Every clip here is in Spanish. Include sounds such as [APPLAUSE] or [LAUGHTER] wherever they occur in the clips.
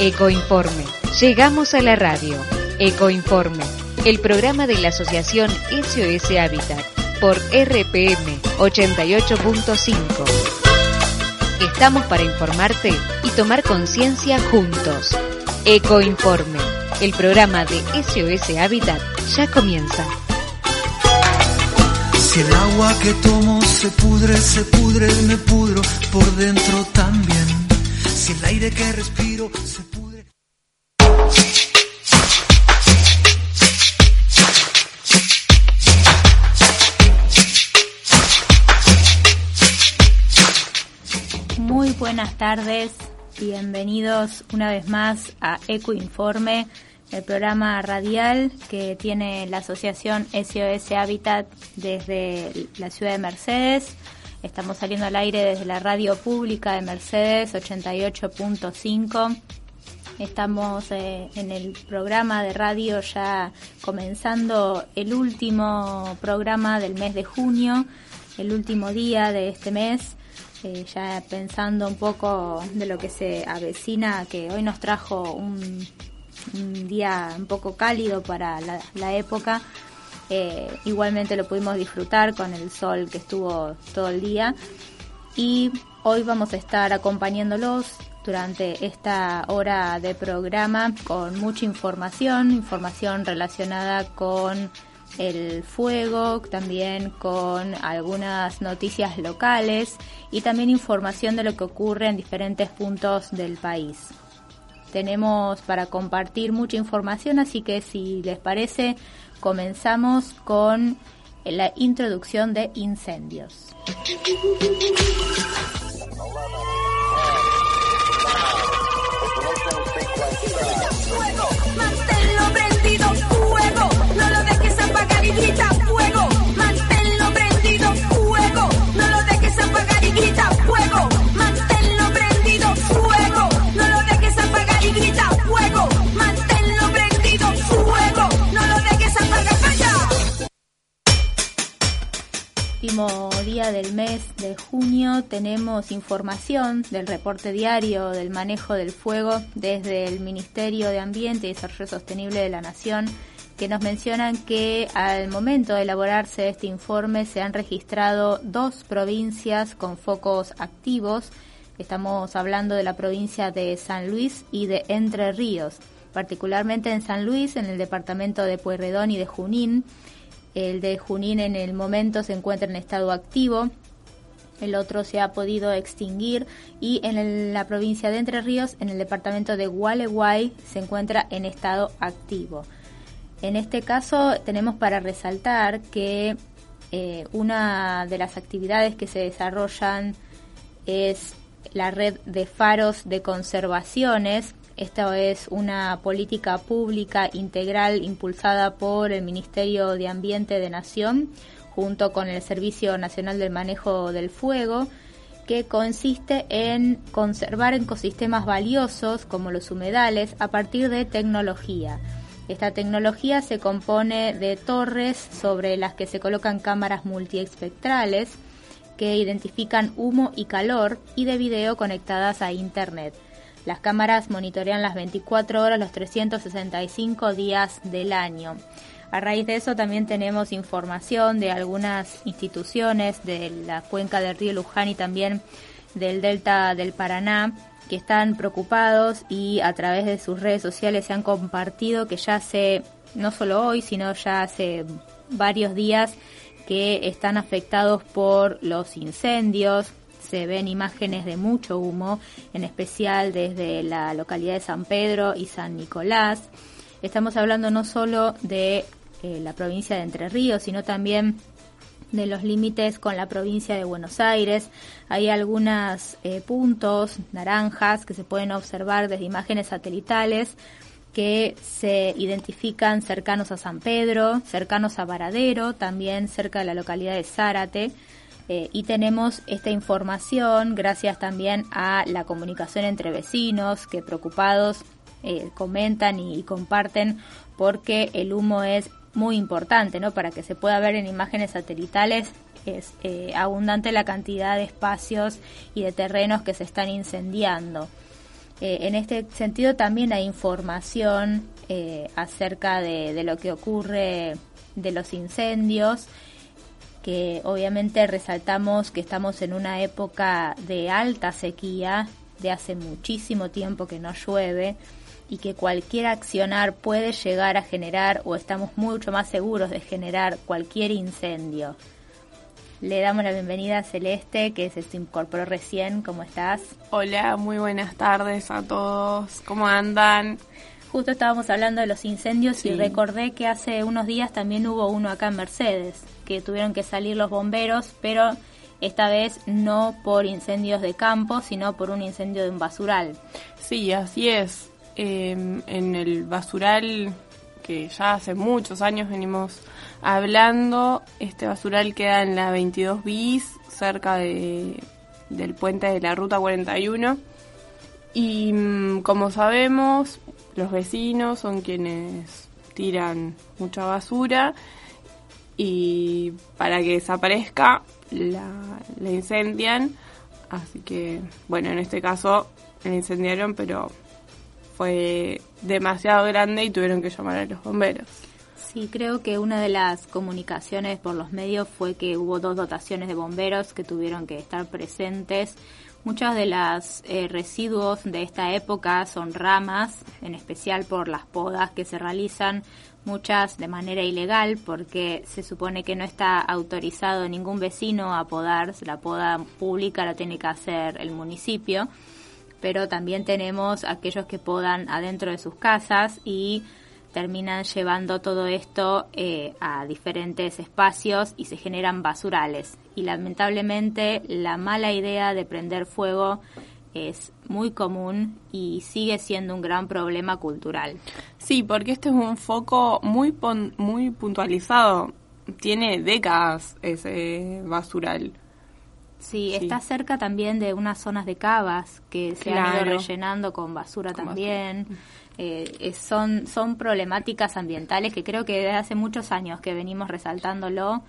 Ecoinforme. Llegamos a la radio. Ecoinforme. El programa de la Asociación SOS Habitat por RPM 88.5. Estamos para informarte y tomar conciencia juntos. Ecoinforme. El programa de SOS Habitat ya comienza. Si el agua que tomo se pudre, se pudre, me pudro por dentro también. El aire que respiro se. Muy buenas tardes, bienvenidos una vez más a Eco Informe, el programa radial que tiene la asociación SOS Habitat desde la ciudad de Mercedes. Estamos saliendo al aire desde la radio pública de Mercedes 88.5. Estamos eh, en el programa de radio ya comenzando el último programa del mes de junio, el último día de este mes. Eh, ya pensando un poco de lo que se avecina, que hoy nos trajo un, día un poco cálido para la época. Eh, igualmente lo pudimos disfrutar con el sol que estuvo todo el día. Y hoy vamos a estar acompañándolos durante esta hora de programa con mucha información, información relacionada con el fuego, también con algunas noticias locales y también información de lo que ocurre en diferentes puntos del país. Tenemos para compartir mucha información, así que si les parece, comenzamos con la introducción de incendios. Fuego, manténlo prendido, fuego, no lo dejes apagar y grita último día del mes de junio tenemos información del reporte diario del manejo del fuego desde el Ministerio de Ambiente y Desarrollo Sostenible de la Nación que nos mencionan que al momento de elaborarse este informe se han registrado dos provincias con focos activos. Estamos hablando de la provincia de San Luis y de Entre Ríos, particularmente en San Luis, en el departamento de Pueyrredón y de Junín. El de Junín en el momento se encuentra en estado activo, el otro se ha podido extinguir y en la provincia de Entre Ríos, en el departamento de Gualeguay, se encuentra en estado activo. En este caso tenemos para resaltar que eh, una de las actividades que se desarrollan es la red de faros de conservaciones. Esta es una política pública integral impulsada por el Ministerio de Ambiente de Nación junto con el Servicio Nacional del Manejo del Fuego que consiste en conservar ecosistemas valiosos como los humedales a partir de tecnología. Esta tecnología se compone de torres sobre las que se colocan cámaras multiespectrales que identifican humo y calor y de video conectadas a Internet. Las cámaras monitorean las 24 horas los 365 días del año. A raíz de eso también tenemos información de algunas instituciones de la cuenca del río Luján y también del delta del Paraná que están preocupados y a través de sus redes sociales se han compartido que ya hace, no solo hoy, sino ya hace varios días que están afectados por los incendios. Se ven imágenes de mucho humo, en especial desde la localidad de San Pedro y San Nicolás. Estamos hablando no solo de eh, la provincia de Entre Ríos, sino también de los límites con la provincia de Buenos Aires. Hay algunos puntos naranjas que se pueden observar desde imágenes satelitales que se identifican cercanos a San Pedro, cercanos a Varadero, también cerca de la localidad de Zárate. Eh, y tenemos esta información gracias también a la comunicación entre vecinos que preocupados eh, comentan y, comparten porque el humo es muy importante, ¿no? Para que se pueda ver en imágenes satelitales es eh, abundante la cantidad de espacios y de terrenos que se están incendiando. en este sentido también hay información acerca de, de, lo que ocurre de los incendios que obviamente resaltamos que estamos en una época de alta sequía, de hace muchísimo tiempo que no llueve y que cualquier accionar puede llegar a generar o estamos mucho más seguros de generar cualquier incendio. Le damos la bienvenida a Celeste, que se incorporó recién. ¿Cómo estás? Hola, muy buenas tardes a todos. ¿Cómo andan? Justo estábamos hablando de los incendios y recordé que hace unos días también hubo uno acá en Mercedes, que tuvieron que salir los bomberos, pero esta vez no por incendios de campo, sino por un incendio de un basural. Sí, así es. Em, en el basural que ya hace muchos años venimos hablando, este basural queda en la 22 bis, cerca de, del puente de la Ruta 41. Y mm, como sabemos, los vecinos son quienes tiran mucha basura y para que desaparezca la, incendian. Así que, bueno, en este caso la incendiaron, pero fue demasiado grande y tuvieron que llamar a los bomberos. Sí, creo que una de las comunicaciones por los medios fue que hubo dos dotaciones de bomberos que tuvieron que estar presentes Muchos de los eh, residuos de esta época son ramas, en especial por las podas que se realizan, muchas de manera ilegal, porque se supone que no está autorizado ningún vecino a podar, la poda pública la tiene que hacer el municipio, pero también tenemos aquellos que podan adentro de sus casas y terminan llevando todo esto eh, a diferentes espacios y se generan basurales. Y lamentablemente la mala idea de prender fuego es muy común y sigue siendo un gran problema cultural. Sí, porque este es un foco muy, muy puntualizado. Tiene décadas ese basural. Sí, está cerca también de unas zonas de cavas que se han ido rellenando con basura también. Eh, son, son problemáticas ambientales que creo que desde hace muchos años que venimos resaltándolo.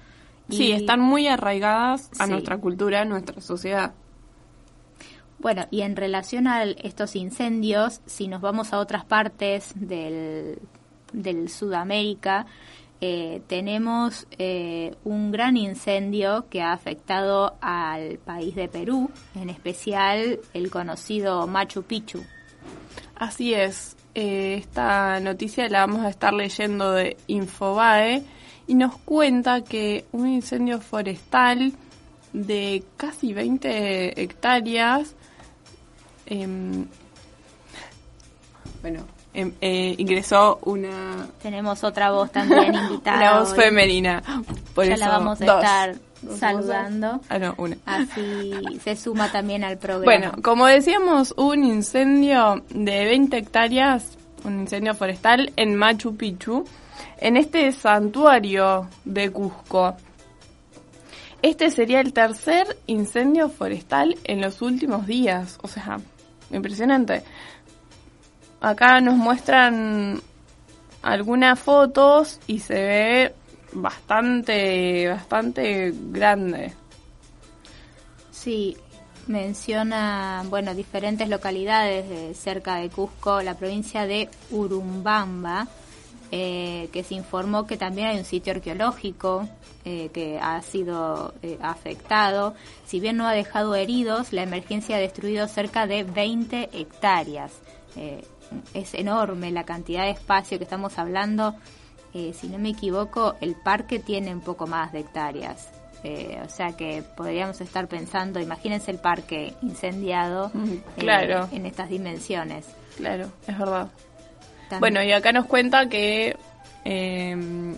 Sí, están muy arraigadas a nuestra cultura, a nuestra sociedad. Bueno, y en relación a estos incendios, si nos vamos a otras partes del, del Sudamérica, eh, tenemos eh, un gran incendio que ha afectado al país de Perú, en especial el conocido Machu Picchu. Así es, eh, esta noticia la vamos a estar leyendo de Infobae y nos cuenta que un incendio forestal de casi 20 hectáreas, em, bueno, em, eh, ingresó una... Tenemos otra voz también [LAUGHS] invitada. una voz femenina. Por ya la vamos a estar saludando. Ah, no, una. Así [LAUGHS] se suma también al programa. Bueno, como decíamos, un incendio de 20 hectáreas, un incendio forestal en Machu Picchu, en este santuario de Cusco. Este sería el tercer incendio forestal en los últimos días. O sea, impresionante. Acá nos muestran algunas fotos y se ve bastante, bastante grande. Sí, menciona, bueno, diferentes localidades cerca de Cusco, la provincia de Urumbamba, eh, que se informó que también hay un sitio arqueológico eh, que ha sido eh, afectado. Si bien no ha dejado heridos, la emergencia ha destruido cerca de 20 hectáreas. es enorme la cantidad de espacio que estamos hablando eh, si no me equivoco, el parque tiene un poco más de hectáreas. Eh, o sea que podríamos estar pensando, imagínense el parque incendiado claro. Eh, en estas dimensiones. Claro, es verdad. Bueno, y acá nos cuenta que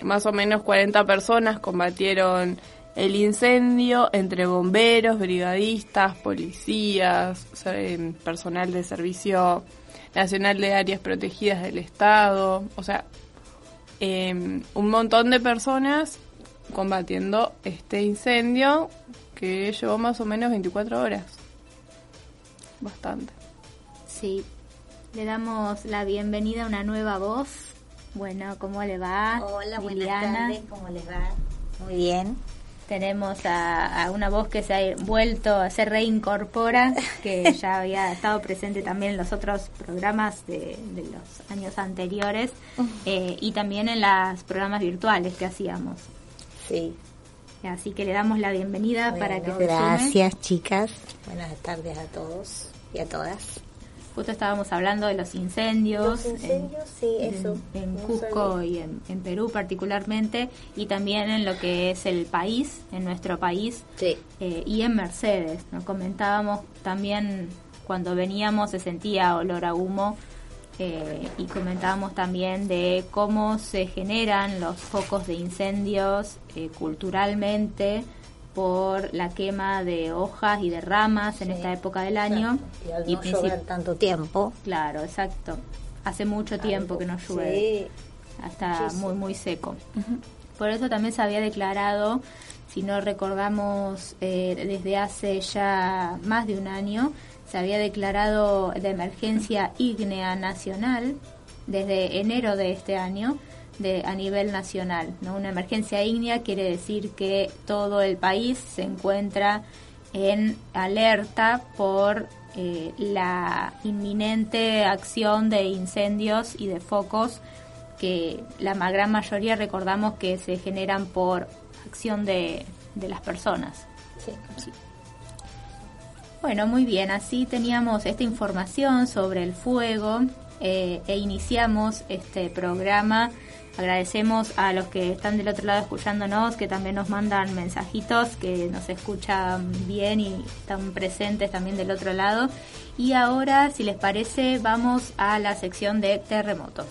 más o menos 40 personas combatieron el incendio entre bomberos, brigadistas, policías, eh, personal de servicio nacional de áreas protegidas del Estado, o sea, eh, un montón de personas combatiendo este incendio que llevó más o menos 24 horas. Bastante. Sí, le damos la bienvenida a una nueva voz. Bueno, ¿cómo le va? Hola, buenas Liliana? tardes, ¿cómo va? Muy bien. Tenemos a, a una voz que se ha vuelto, se reincorpora, que [LAUGHS] ya había estado presente también en los otros programas de, de los años anteriores eh, y también en los programas virtuales que hacíamos. Sí. Así que le damos la bienvenida para que se sume. gracias, chicas. Buenas tardes a todos y a todas. Justo estábamos hablando de los incendios. Los incendios, sí, en, eso. En, Cusco y en, en Perú particularmente, y también en lo que es el país, en nuestro país, Sí. eh, y en Mercedes. Nos comentábamos también cuando veníamos se sentía olor a humo eh, y comentábamos también de cómo se generan los focos de incendios eh, culturalmente por la quema de hojas y de ramas en Sí. esta época del año. Y al Y no llover tanto tiempo. Claro, exacto. Hace mucho tiempo que no llueve Sí. Muchísimo. muy muy seco. Por eso también se había declarado, si no recordamos eh, desde hace ya más de un año, se había declarado de emergencia ígnea nacional desde enero de este año de a nivel nacional. ¿no? Una emergencia ígnea quiere decir que todo el país se encuentra en alerta por eh, la inminente acción de incendios y de focos que la gran mayoría recordamos que se generan por acción de, de las personas. Sí. Bueno, muy bien, así teníamos esta información sobre el fuego eh, e iniciamos este programa. Agradecemos a los que están del otro lado escuchándonos, que también nos mandan mensajitos, que nos escuchan bien y están presentes también del otro lado. Y ahora, si les parece, vamos a la sección de terremotos.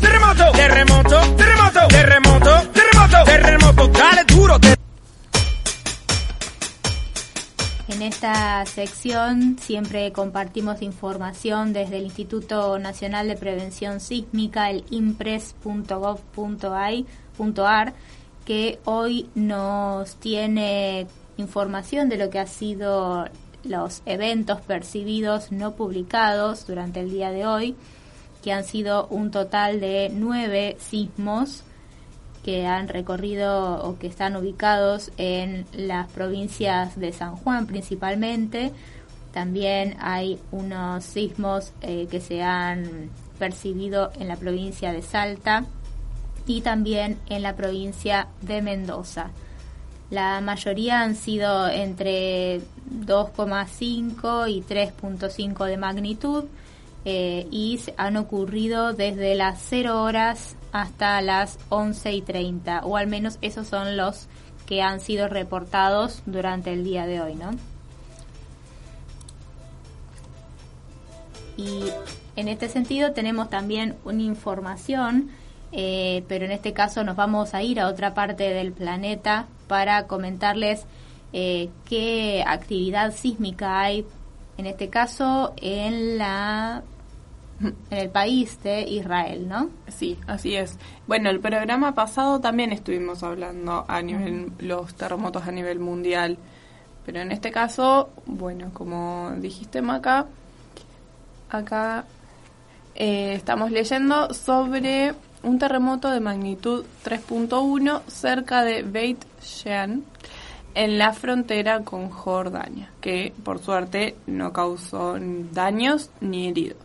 Terremoto, terremoto, terremoto, terremoto, terremoto, terremoto, dale duro. te- En esta sección siempre compartimos información desde el Instituto Nacional de Prevención Sísmica, el impres.gov.ar, que hoy nos tiene información de lo que ha sido los eventos percibidos no publicados durante el día de hoy, que han sido un total de nueve sismos que han recorrido o que están ubicados en las provincias de San Juan principalmente. También hay unos sismos eh, que se han percibido en la provincia de Salta y también en la provincia de Mendoza. La mayoría han sido entre 2,5 y 3,5 de magnitud eh, y han ocurrido desde las 0 horas hasta las 11 y 30, o al menos esos son los que han sido reportados durante el día de hoy, ¿no? Y en este sentido tenemos también una información, eh, pero en este caso nos vamos a ir a otra parte del planeta para comentarles eh, qué actividad sísmica hay, en este caso en la [LAUGHS] en el país de Israel, ¿no? Sí, así es. Bueno, el programa pasado también estuvimos hablando a nivel los terremotos a nivel mundial, pero en este caso, bueno, como dijiste Maca, acá eh, estamos leyendo sobre un terremoto de magnitud 3.1 cerca de Beit Shean en la frontera con Jordania, que por suerte no causó daños ni heridos.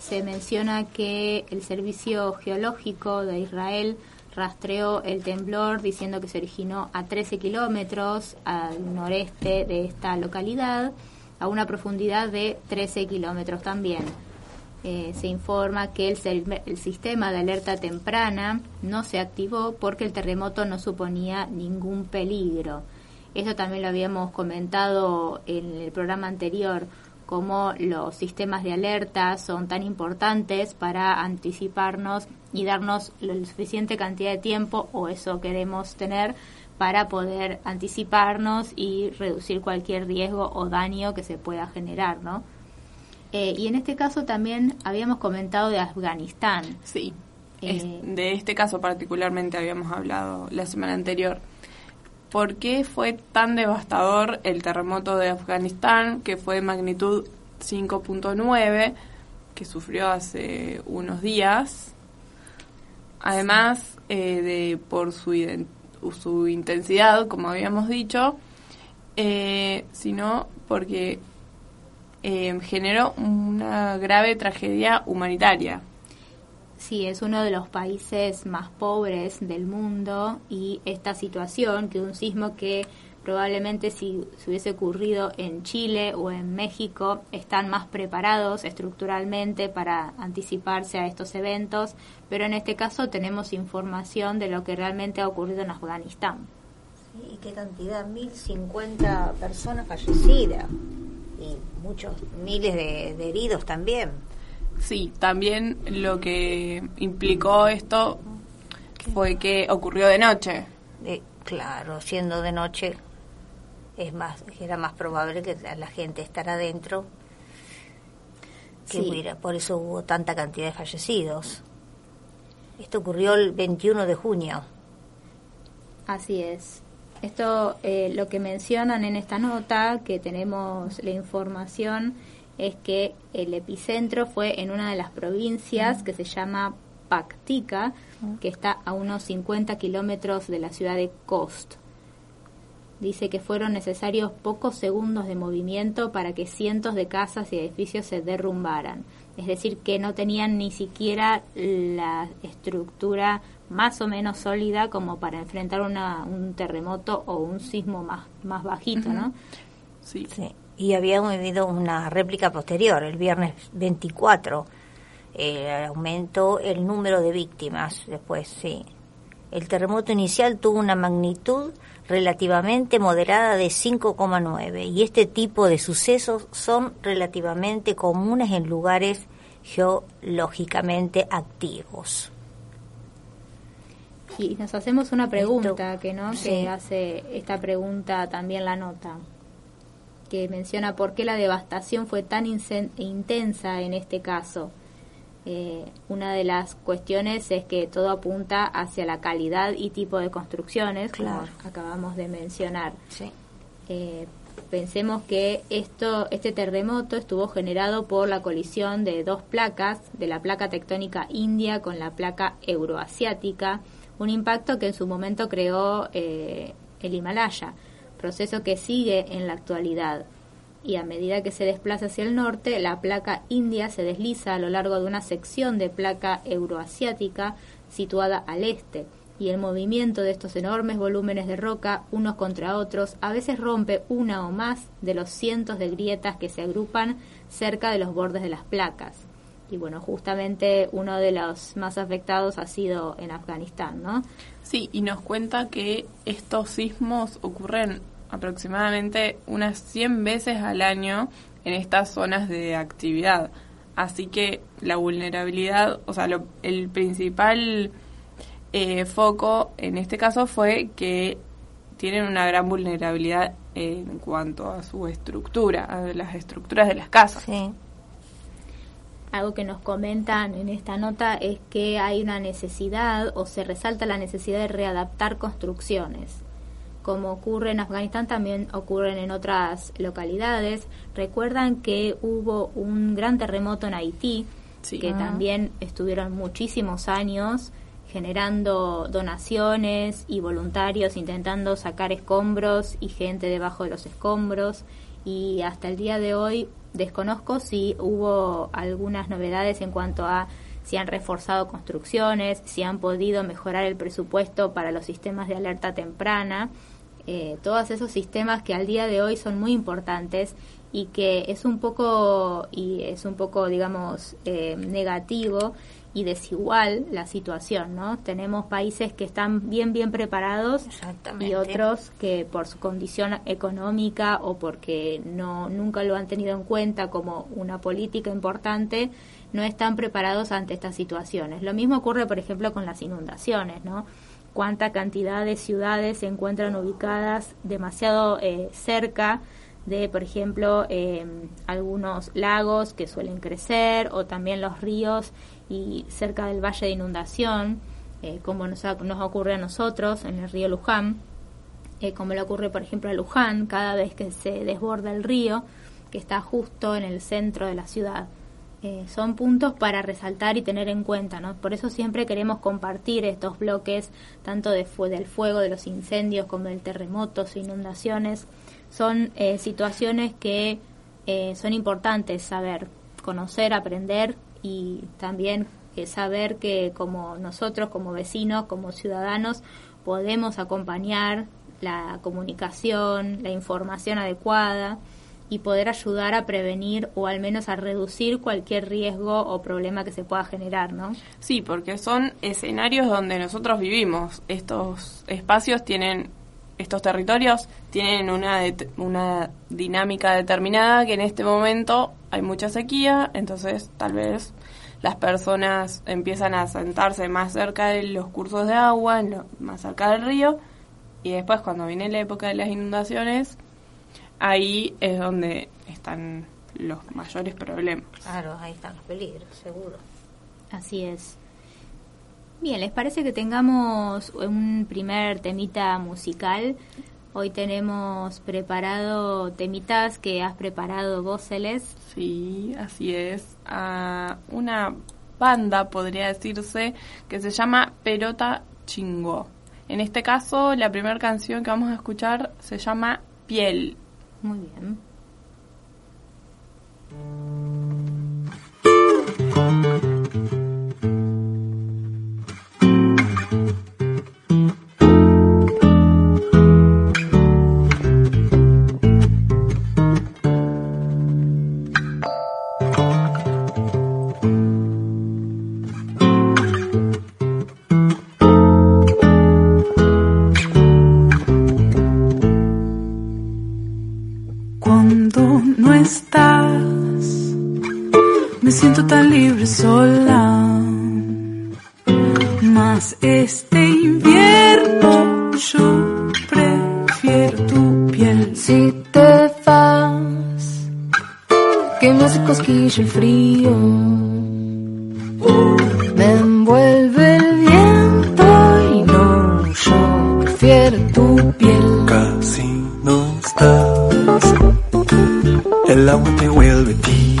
Se menciona que el Servicio Geológico de Israel rastreó el temblor diciendo que se originó a 13 kilómetros al noreste de esta localidad, a una profundidad de 13 kilómetros también. Eh, se informa que el, el sistema de alerta temprana no se activó porque el terremoto no suponía ningún peligro. Eso también lo habíamos comentado en el programa anterior cómo los sistemas de alerta son tan importantes para anticiparnos y darnos la suficiente cantidad de tiempo, o eso queremos tener, para poder anticiparnos y reducir cualquier riesgo o daño que se pueda generar, ¿no? Eh, y en este caso también habíamos comentado de Afganistán. Sí. Eh, Es- de este caso particularmente habíamos hablado la semana anterior. ¿Por qué fue tan devastador el terremoto de Afganistán, que fue de magnitud 5.9, que sufrió hace unos días? Además eh, de por su, su intensidad, como habíamos dicho, eh, sino porque eh, generó una grave tragedia humanitaria. Sí, es uno de los países más pobres del mundo y esta situación, que un sismo que probablemente si se hubiese ocurrido en Chile o en México, están más preparados estructuralmente para anticiparse a estos eventos, pero en este caso tenemos información de lo que realmente ha ocurrido en Afganistán. ¿Y qué cantidad? 1.050 personas fallecidas y muchos miles de, de heridos también. Sí, también lo que implicó esto fue que ocurrió de noche. Eh, claro, siendo de noche es más era más probable que la gente estará adentro que Sí. hubiera, por eso hubo tanta cantidad de fallecidos. Esto ocurrió el 21 de junio. Así es. Esto, eh, lo que mencionan en esta nota, que tenemos la información, es que el epicentro fue en una de las provincias que se llama Paktika, que está a unos 50 kilómetros de la ciudad de Khost. Dice que fueron necesarios pocos segundos de movimiento para que cientos de casas y edificios se derrumbaran. Es decir, que no tenían ni siquiera la estructura más o menos sólida como para enfrentar una, un terremoto o un sismo más, más bajito, ¿no? Sí. Sí. Y había habido una réplica posterior, el viernes 24. Eh, aumentó el número de víctimas después, sí. El terremoto inicial tuvo una magnitud relativamente moderada de 5,9 y este tipo de sucesos son relativamente comunes en lugares geológicamente activos. Y nos hacemos una pregunta que no Sí. que hace esta pregunta también la nota que menciona por qué la devastación fue tan intensa en este caso. Eh, una de las cuestiones es que todo apunta hacia la calidad y tipo de construcciones, Claro. como acabamos de mencionar. Sí. Eh, pensemos que esto, este terremoto estuvo generado por la colisión de dos placas, de la placa tectónica india con la placa euroasiática, un impacto que en su momento creó eh, el Himalaya, proceso que sigue en la actualidad. Y a medida que se desplaza hacia el norte, la placa india se desliza a lo largo de una sección de placa euroasiática situada al este y el movimiento de estos enormes volúmenes de roca unos contra otros a veces rompe una o más de los cientos de grietas que se agrupan cerca de los bordes de las placas. Y bueno, justamente uno de los más afectados ha sido en Afganistán, ¿no? Sí, y nos cuenta que estos sismos ocurren aproximadamente unas 100 veces al año en estas zonas de actividad. Así que la vulnerabilidad, o sea, lo- el principal eh, foco en este caso fue que tienen una gran vulnerabilidad en cuanto a su estructura, a las estructuras de las casas. Sí. Algo que nos comentan en esta nota es que hay una necesidad o se resalta la necesidad de readaptar construcciones. Como ocurre en Afganistán, también ocurren en otras localidades. Recuerdan que hubo un gran terremoto en Haití, Sí. que también estuvieron muchísimos años generando donaciones y voluntarios intentando sacar escombros y gente debajo de los escombros y hasta el día de hoy desconozco si hubo algunas novedades en cuanto a si han reforzado construcciones, si han podido mejorar el presupuesto para los sistemas de alerta temprana, eh, todos esos sistemas que al día de hoy son muy importantes y que es un poco y es un poco digamos eh, negativo y desigual la situación, ¿no? Tenemos países que están bien, bien preparados y otros que por su condición económica o porque no nunca lo han tenido en cuenta como una política importante, no están preparados ante estas situaciones. Lo mismo ocurre, por ejemplo, con las inundaciones, ¿no? Cuánta cantidad de ciudades se encuentran ubicadas demasiado eh, cerca de, por ejemplo, eh, algunos lagos que suelen crecer o también los ríos y cerca del valle de inundación, eh, como nos, nos ocurre a nosotros en el río Luján, eh, como le ocurre, por ejemplo, a Luján, cada vez que se desborda el río, que está justo en el centro de la ciudad. Eh, son puntos para resaltar y tener en cuenta, ¿no? Por eso siempre queremos compartir estos bloques, tanto de del fuego, de los incendios, como del terremotos, inundaciones. Son eh, situaciones que eh, son importantes saber, conocer, aprender y también eh, saber que como nosotros, como vecinos, como ciudadanos, podemos acompañar la comunicación, la información adecuada y poder ayudar a prevenir o al menos a reducir cualquier riesgo o problema que se pueda generar, ¿no? Sí, porque son escenarios donde nosotros vivimos. Estos espacios tienen, estos territorios tienen una, una dinámica determinada que en este momento hay mucha sequía, entonces tal vez las personas empiezan a sentarse más cerca de los cursos de agua, más cerca del río, y después cuando viene la época de las inundaciones, ahí es donde están los mayores problemas. Claro, ahí están los peligros, seguro. Así es. Bien, ¿les parece que tengamos un primer temita musical? Hoy tenemos preparado temitas que has preparado vos, Celeste. Sí, así es. A una banda, podría decirse, que se llama Perota Chingó. En este caso, la primera canción que vamos a escuchar se llama Piel. Muy bien. Sola. Mas este invierno yo prefiero tu piel. Si te vas, que me hace cosquilla el frío. Me envuelve el viento y no, yo prefiero tu piel. Casi no estás. El agua te vuelve tibio.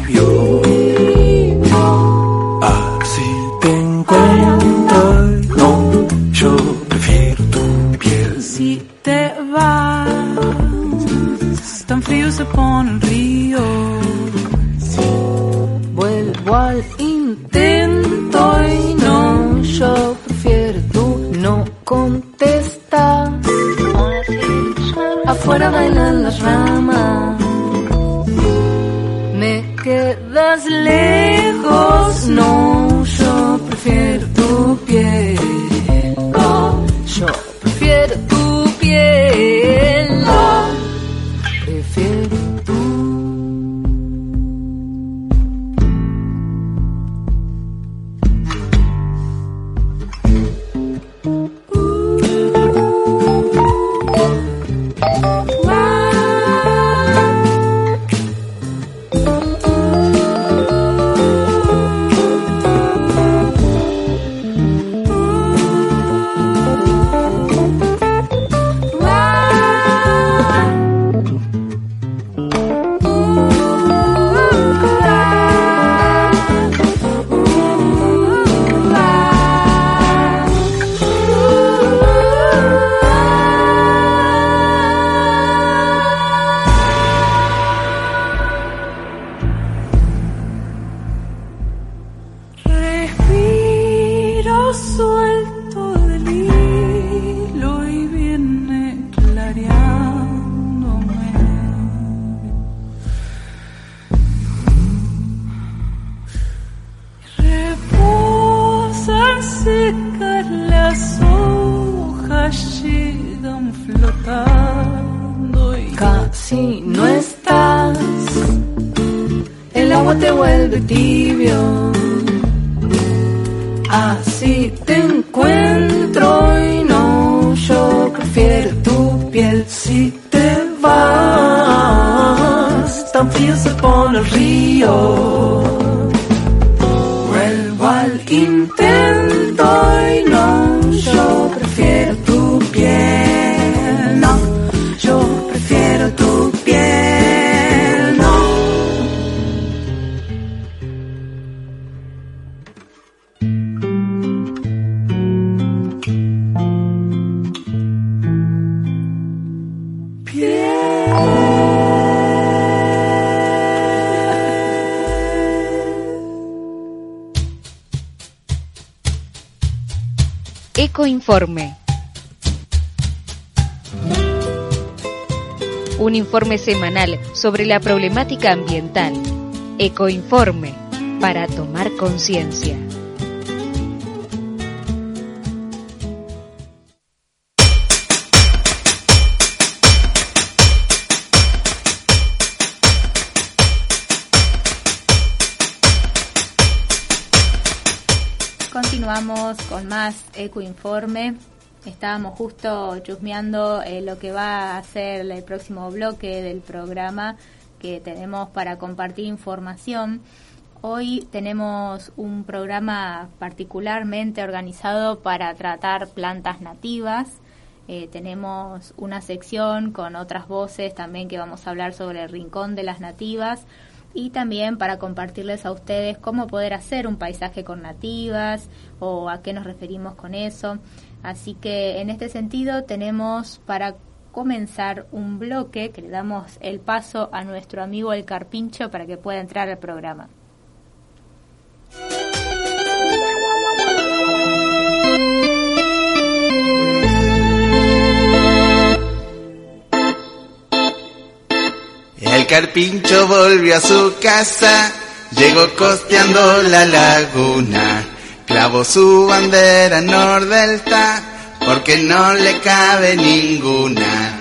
Semanal sobre la problemática ambiental. Ecoinforme, para tomar conciencia. Continuamos con más Ecoinforme. Estábamos justo chusmeando eh, lo que va a ser el próximo bloque del programa que tenemos para compartir información. Hoy tenemos un programa particularmente organizado para tratar plantas nativas. Eh, tenemos una sección con otras voces también que vamos a hablar sobre el rincón de las nativas y también para compartirles a ustedes cómo poder hacer un paisaje con nativas o a qué nos referimos con eso. Así que en este sentido tenemos para comenzar un bloque que le damos el paso a nuestro amigo el Carpincho para que pueda entrar al programa. El carpincho volvió a su casa, llegó costeando la laguna, clavó su bandera nordelta, porque no le cabe ninguna.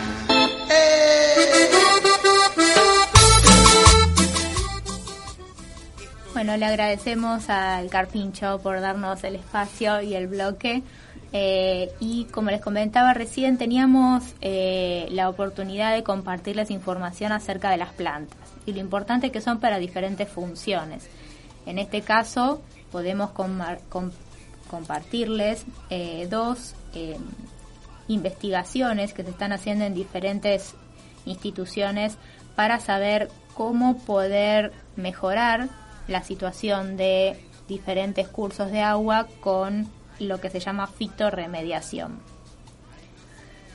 Bueno, le agradecemos al Carpincho por darnos el espacio y el bloque. Eh, y como les comentaba recién, teníamos eh, la oportunidad de compartirles información acerca de las plantas y lo importante que son para diferentes funciones. En este caso, podemos compartirles eh, dos eh, investigaciones que se están haciendo en diferentes instituciones para saber cómo poder mejorar la situación de diferentes cursos de agua con lo que se llama fitorremediación.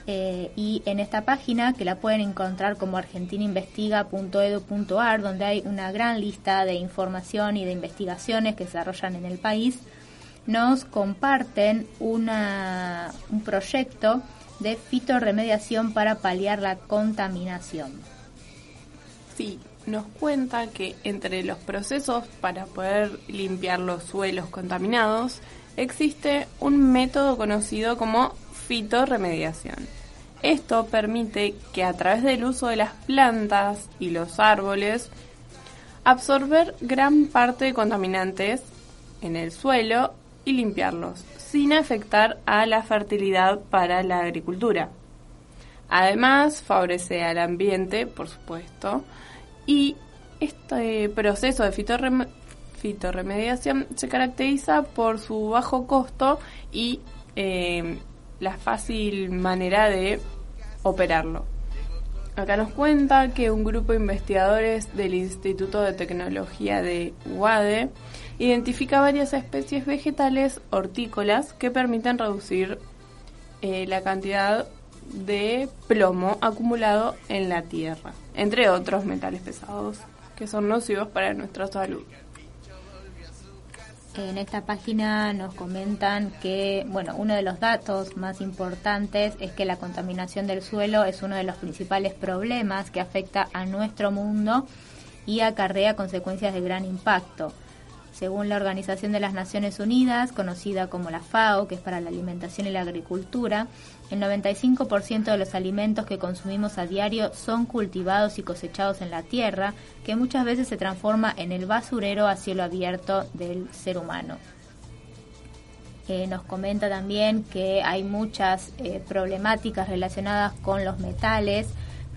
Eh, y en esta página, que la pueden encontrar como argentinainvestiga.edu.ar, donde hay una gran lista de información y de investigaciones que se desarrollan en el país, nos comparten una, un proyecto de fitorremediación para paliar la contaminación. Sí, nos cuenta que entre los procesos para poder limpiar los suelos contaminados existe un método conocido como fitorremediación. Esto permite que a través del uso de las plantas y los árboles absorber gran parte de contaminantes en el suelo y limpiarlos sin afectar a la fertilidad para la agricultura. Además, favorece al ambiente, por supuesto, y este proceso de fitorrem- fitorremediación se caracteriza por su bajo costo y eh, la fácil manera de operarlo. Acá nos cuenta que un grupo de investigadores del Instituto de Tecnología de UADE identifica varias especies vegetales hortícolas que permiten reducir eh, la cantidad de plomo acumulado en la tierra, entre otros metales pesados que son nocivos para nuestra salud. En esta página nos comentan que, bueno, uno de los datos más importantes es que la contaminación del suelo es uno de los principales problemas que afecta a nuestro mundo y acarrea consecuencias de gran impacto. Según la Organización de las Naciones Unidas, conocida como la FAO, que es para la alimentación y la agricultura, el 95% de los alimentos que consumimos a diario son cultivados y cosechados en la tierra, que muchas veces se transforma en el basurero a cielo abierto del ser humano. Eh, nos comenta también que hay muchas eh, problemáticas relacionadas con los metales,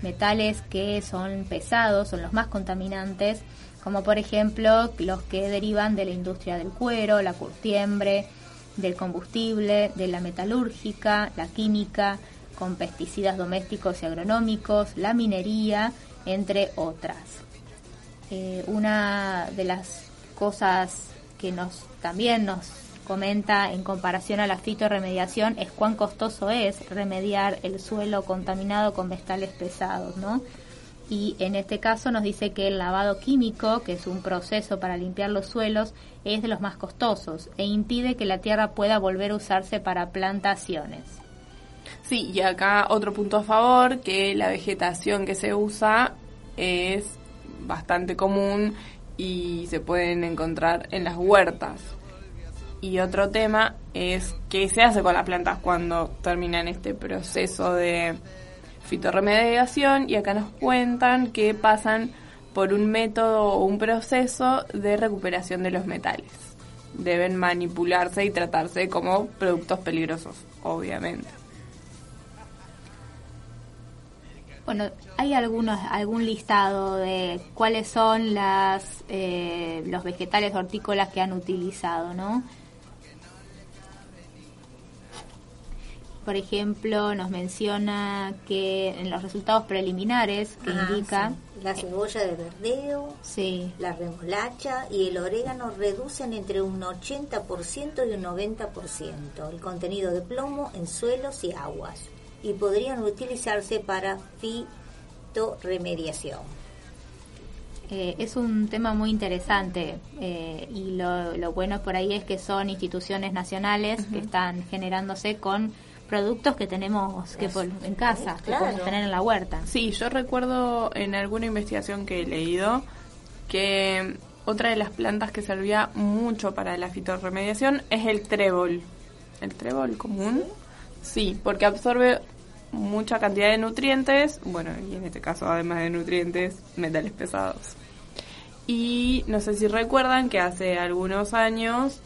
metales que son pesados, son los más contaminantes, como por ejemplo los que derivan de la industria del cuero, la curtiembre, del combustible, de la metalúrgica, la química, con pesticidas domésticos y agronómicos, la minería, entre otras. Eh, una de las cosas que nos también nos comenta en comparación a la fitoremediación es cuán costoso es remediar el suelo contaminado con metales pesados, ¿no? Y en este caso nos dice que el lavado químico, que es un proceso para limpiar los suelos, es de los más costosos e impide que la tierra pueda volver a usarse para plantaciones. Sí, y acá otro punto a favor, que la vegetación que se usa es bastante común y se pueden encontrar en las huertas. Y otro tema es qué se hace con las plantas cuando terminan este proceso de fitorremediación y acá nos cuentan que pasan por un método o un proceso de recuperación de los metales. Deben manipularse y tratarse como productos peligrosos, obviamente. Bueno, hay algunos, algún listado de cuáles son las, eh, los vegetales hortícolas que han utilizado, ¿no? Por ejemplo, nos menciona que en los resultados preliminares que Ah, indica sí. La cebolla de verdeo, sí, la remolacha y el orégano reducen entre un 80% y un 90% el contenido de plomo en suelos y aguas y podrían utilizarse para fitoremediación. Eh, es un tema muy interesante eh, y lo, lo bueno por ahí es que son instituciones nacionales que están generándose con productos que tenemos que en casa, que Claro. podemos tener en la huerta. Sí, yo recuerdo en alguna investigación que he leído que otra de las plantas que servía mucho para la fitorremediación es el trébol. ¿El trébol común? Sí, porque absorbe mucha cantidad de nutrientes, bueno, y en este caso además de nutrientes, metales pesados. Y no sé si recuerdan que hace algunos años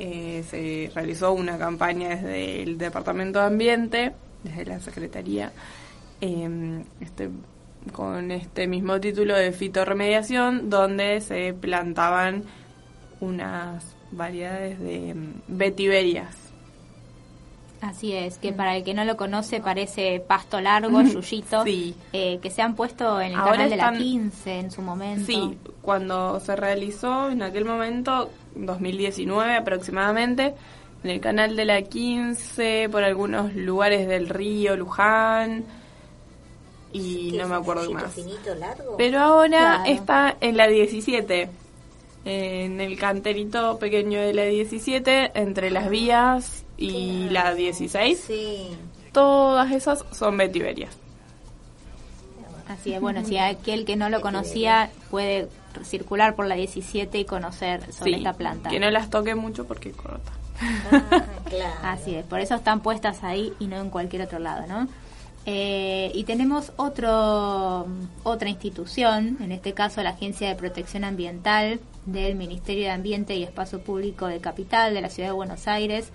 eh, se realizó una campaña desde el Departamento de Ambiente, desde la Secretaría, eh, este, con este mismo título de fitorremediación, donde se plantaban unas variedades de mm, vetiverias. Así es, que para el que no lo conoce parece pasto largo, [LAUGHS] yuyito, Sí. eh, que se han puesto en el Ahora canal de la están- 15 en su momento. Sí, cuando se realizó en aquel momento, 2019 aproximadamente, en el canal de la 15, por algunos lugares del río, Luján, y ¿Qué no me acuerdo más. finito, largo? Pero ahora Claro. está en la 17, en el canterito pequeño de la 17, entre las vías y la 16. Sí. Todas esas son vetiverias. Así es, bueno, si aquel que no lo conocía puede circular por la 17 y conocer sobre Sí, esta planta. que no las toque mucho porque corta. Ah, claro. Así es, por eso están puestas ahí y no en cualquier otro lado, ¿no? Eh, y tenemos otro, otra institución, en este caso la Agencia de Protección Ambiental del Ministerio de Ambiente y Espacio Público de Capital de la Ciudad de Buenos Aires,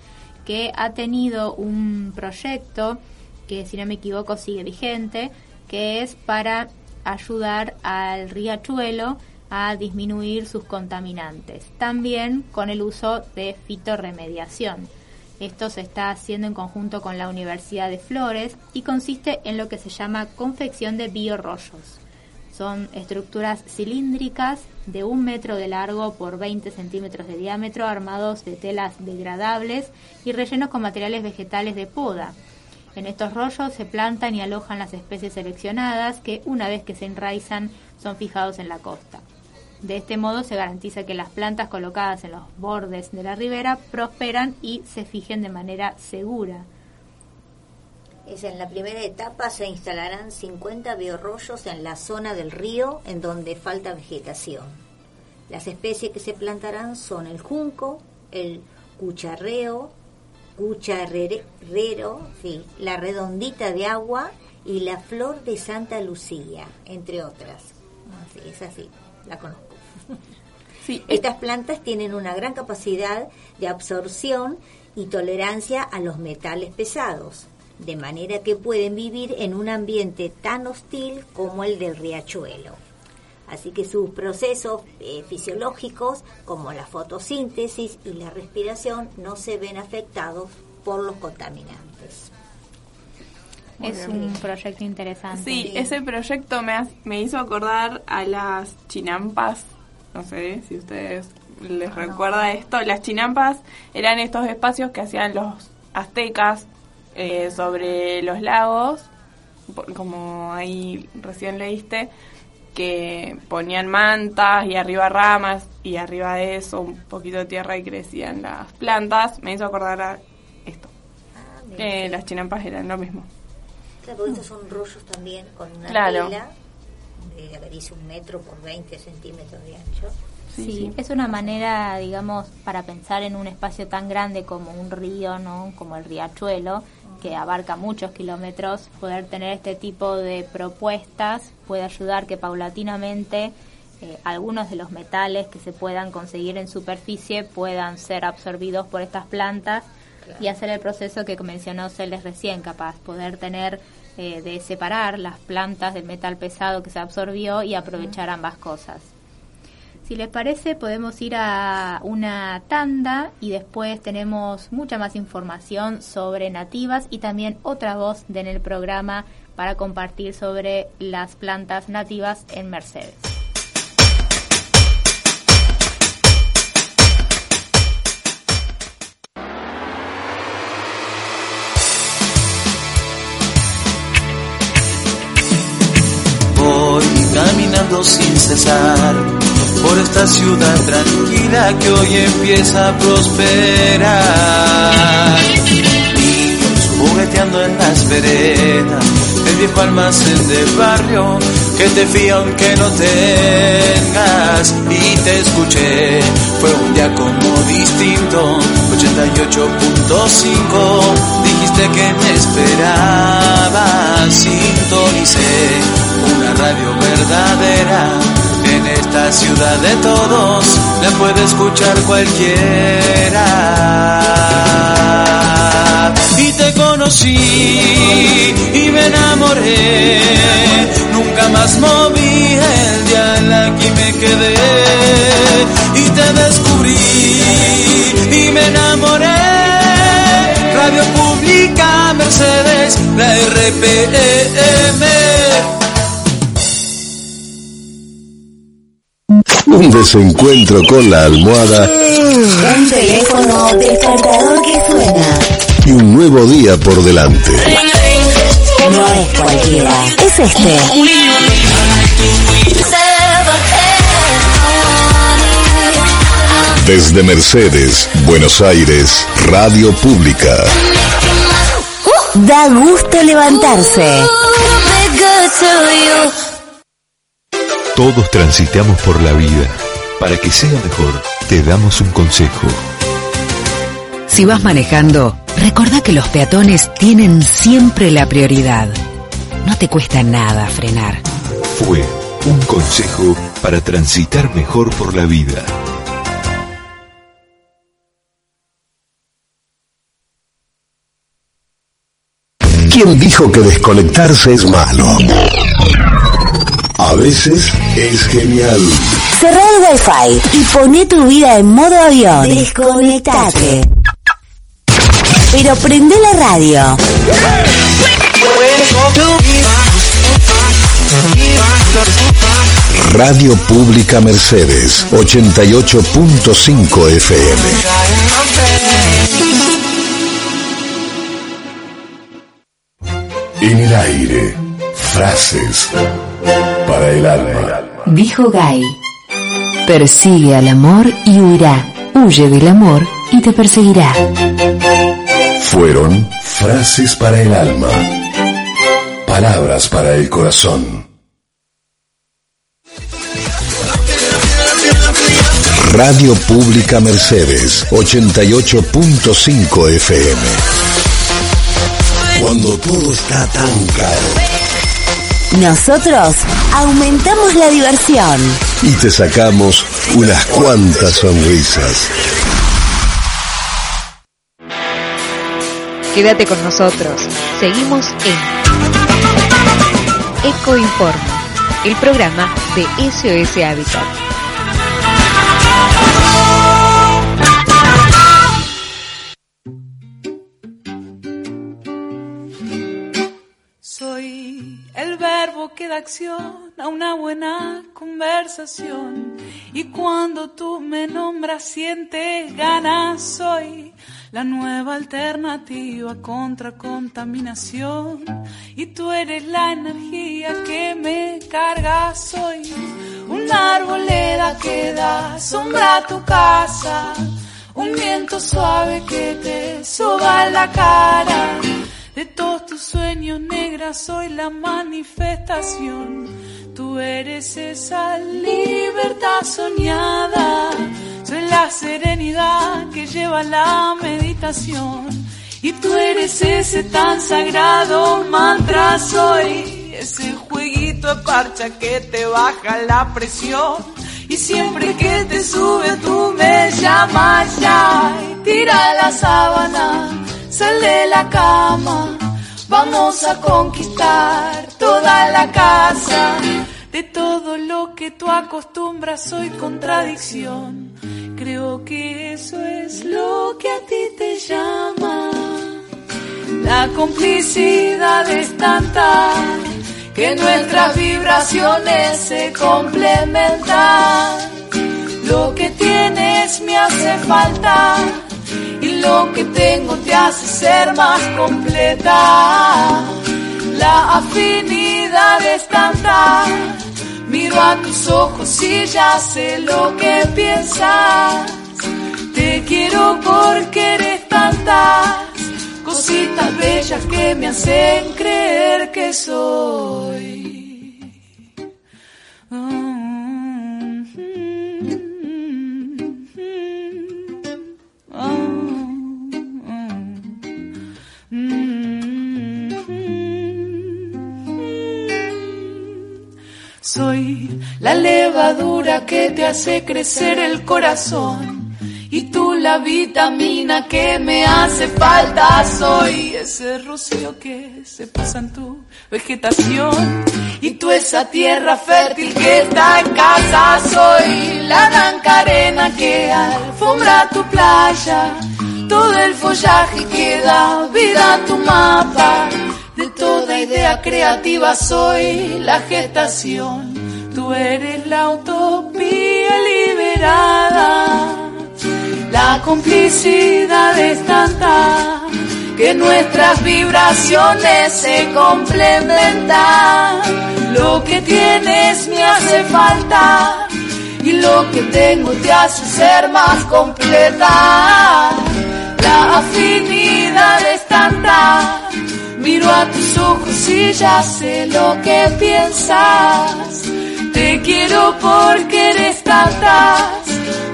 que ha tenido un proyecto que, si no me equivoco, sigue vigente, que es para ayudar al riachuelo a disminuir sus contaminantes, también con el uso de fitorremediación. Esto se está haciendo en conjunto con la Universidad de Flores y consiste en lo que se llama confección de biorrollos. Son estructuras cilíndricas de un metro de largo por 20 centímetros de diámetro, armados de telas degradables y rellenos con materiales vegetales de poda. En estos rollos se plantan y alojan las especies seleccionadas que, una vez que se enraizan, son fijados en la costa. De este modo se garantiza que las plantas colocadas en los bordes de la ribera prosperan y se fijen de manera segura. Es en la primera etapa se instalarán 50 biorrollos en la zona del río en donde falta vegetación. Las especies que se plantarán son el junco, el cucharreo, cucharrero, la redondita de agua y la flor de Santa Lucía, entre otras. Así, es así, la conozco. Estas plantas tienen una gran capacidad de absorción y tolerancia a los metales pesados, de manera que pueden vivir en un ambiente tan hostil como el del riachuelo. Así que sus procesos eh, fisiológicos, como la fotosíntesis y la respiración, no se ven afectados por los contaminantes. Es un proyecto interesante. Sí, ese proyecto me, me hizo acordar a las chinampas. No sé si ustedes les recuerda esto. Las chinampas eran estos espacios que hacían los aztecas eh, sobre los lagos, como ahí recién leíste, que ponían mantas y arriba ramas y arriba de eso un poquito de tierra y crecían las plantas. Me hizo acordar a esto. Eh, las chinampas eran lo mismo. Claro, porque estos son rollos también con una Claro. tela de que dice un metro por 20 centímetros de ancho. Sí, es una manera, digamos, para pensar en un espacio tan grande como un río, ¿no? Como el riachuelo, que abarca muchos kilómetros, poder tener este tipo de propuestas puede ayudar que paulatinamente eh, algunos de los metales que se puedan conseguir en superficie puedan ser absorbidos por estas plantas y hacer el proceso que mencionó Celes recién, capaz, poder tener eh, de separar las plantas del metal pesado que se absorbió y aprovechar ambas cosas. Si les parece, podemos ir a una tanda y después tenemos mucha más información sobre nativas y también otra voz de en el programa para compartir sobre las plantas nativas en Mercedes. Sin cesar por esta ciudad tranquila que hoy empieza a prosperar. Niños jugueteando en las veredas, el viejo almacén de barrio que te fía aunque no tengas. Y te escuché, fue un día como distinto, 88.5. Dijiste que me esperabas, sintonicé una radio verdadera. En esta ciudad de todos la puede escuchar cualquiera. Y te conocí y me enamoré. Nunca más moví el dial, aquí me quedé. Y te descubrí y me enamoré. Radio Pública Mercedes, la RPM. Un desencuentro con la almohada Un teléfono despertador que suena. y un nuevo día por delante. No es cualquiera. Es este. Desde Mercedes, Buenos Aires, Radio Pública. Da gusto levantarse. Todos transitamos por la vida. Para que sea mejor, te damos un consejo. Si vas manejando, recordá que los peatones tienen siempre la prioridad. No te cuesta nada frenar. Fue un consejo para transitar mejor por la vida. ¿Quién dijo que desconectarse es malo? A veces es genial. Cerrá el wifi y poné tu vida en modo avión. Desconectate. Pero prende la radio. Radio Pública Mercedes, 88.5 FM. En el aire, frases para el alma. Dijo Guy. Persigue al amor y huirá. Huye del amor y te perseguirá. Fueron frases para el alma. Palabras para el corazón. Radio Pública Mercedes 88.5 FM. Cuando todo está tan caro. Nosotros aumentamos la diversión. Y te sacamos unas cuantas sonrisas. Quédate con nosotros. Seguimos en Eco Informa, el programa de SOS Habitat. A una buena conversación. Y cuando tú me nombras, sientes ganas. Soy la nueva alternativa contra contaminación. Y tú eres la energía que me carga. Soy una arboleda que da sombra a tu casa. Un viento suave que te soba la cara. De todos tus sueños negras soy la manifestación. Tú eres esa libertad soñada. Soy la serenidad que lleva la meditación. Y tú eres ese tan sagrado mantra. Soy ese jueguito de parcha que te baja la presión. Y siempre que te sube tú me llamas ya. Y tira la sábana sal de la cama, vamos a conquistar toda la casa. De todo lo que tú acostumbras soy contradicción. Creo que eso es lo que a ti te llama. La complicidad es tanta que nuestras vibraciones se complementan. Lo que tienes me hace falta y lo que tengo te hace ser más completa. La afinidad es tanta, miro a tus ojos y ya sé lo que piensas. Te quiero porque eres tantas cositas bellas que me hacen creer que soy. Soy la levadura que te hace crecer el corazón y tú la vitamina que me hace falta. Soy ese rocío que se pasa en tu vegetación y tú esa tierra fértil que está en casa. Soy la blanca arena que alfombra tu playa, todo el follaje que da vida a tu mapa. De toda idea creativa soy la gestación. Tú eres la utopía liberada. La complicidad es tanta que nuestras vibraciones se complementan. Lo que tienes me hace falta y lo que tengo te hace ser más completa. La afinidad es tanta Miro a tus ojos y ya sé lo que piensas. Te quiero porque eres tantas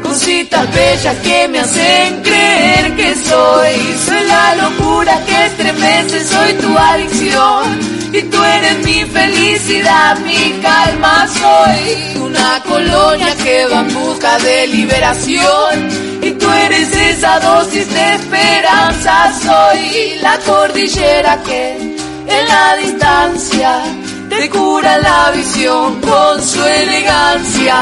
cositas bellas que me hacen creer que soy. Soy la locura que estremece, soy tu adicción. Y tú eres mi felicidad, mi calma. Soy una colonia que va en busca de liberación. Y tú eres esa dosis de esperanza. Soy la cordillera que en la distancia te cura la visión con su elegancia.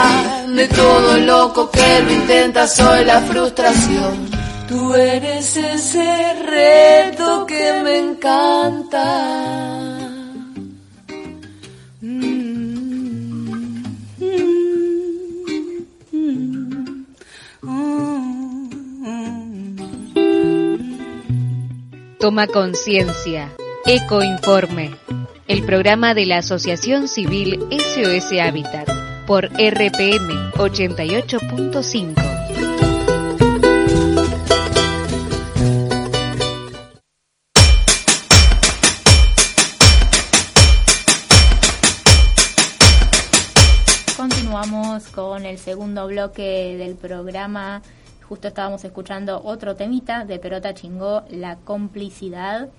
De todo loco que lo intenta, soy la frustración. Tú eres ese reto que me encanta. Toma conciencia. Ecoinforme. El programa de la Asociación Civil SOS Habitat por RPM 88.5. Continuamos con el segundo bloque del programa. Justo estábamos escuchando otro temita de Perota Chingó, la complicidad.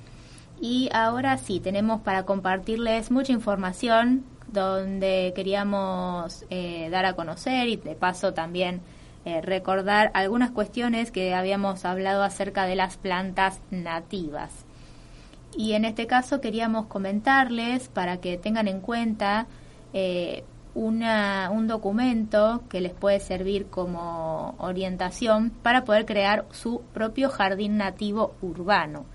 Y ahora sí, tenemos para compartirles mucha información donde queríamos eh, dar a conocer y de paso también eh, recordar algunas cuestiones que habíamos hablado acerca de las plantas nativas. Y en este caso queríamos comentarles para que tengan en cuenta eh, una, un documento que les puede servir como orientación para poder crear su propio jardín nativo urbano.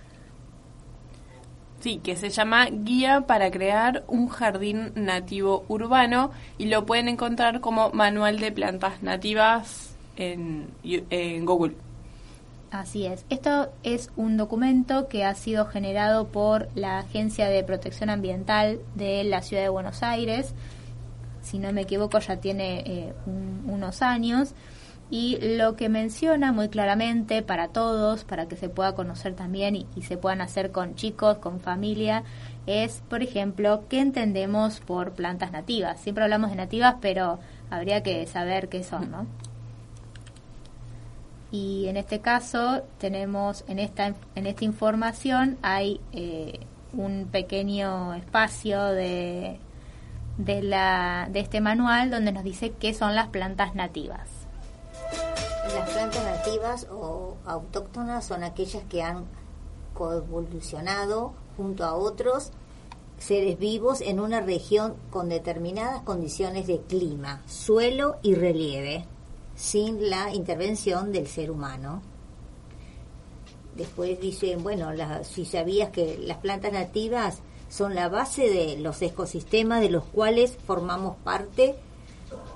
Sí, que se llama Guía para crear un jardín nativo urbano y lo pueden encontrar como Manual de Plantas Nativas en, Google. Así es. Esto es un documento que ha sido generado por la Agencia de Protección Ambiental de la Ciudad de Buenos Aires. Si no me equivoco, ya tiene eh, un- unos años. Y lo que menciona muy claramente para todos, para que se pueda conocer también y, se puedan hacer con chicos, con familia, es, por ejemplo, qué entendemos por plantas nativas. Siempre hablamos de nativas, pero habría que saber qué son, ¿no? y en este caso tenemos en esta en esta información hay eh, un pequeño espacio de de la de este manual donde nos dice qué son las plantas nativas Las plantas nativas o autóctonas son aquellas que han coevolucionado junto a otros seres vivos en una región con determinadas condiciones de clima, suelo y relieve, sin la intervención del ser humano. Después dicen, bueno, la- si sabías que las plantas nativas son la base de los ecosistemas de los cuales formamos parte,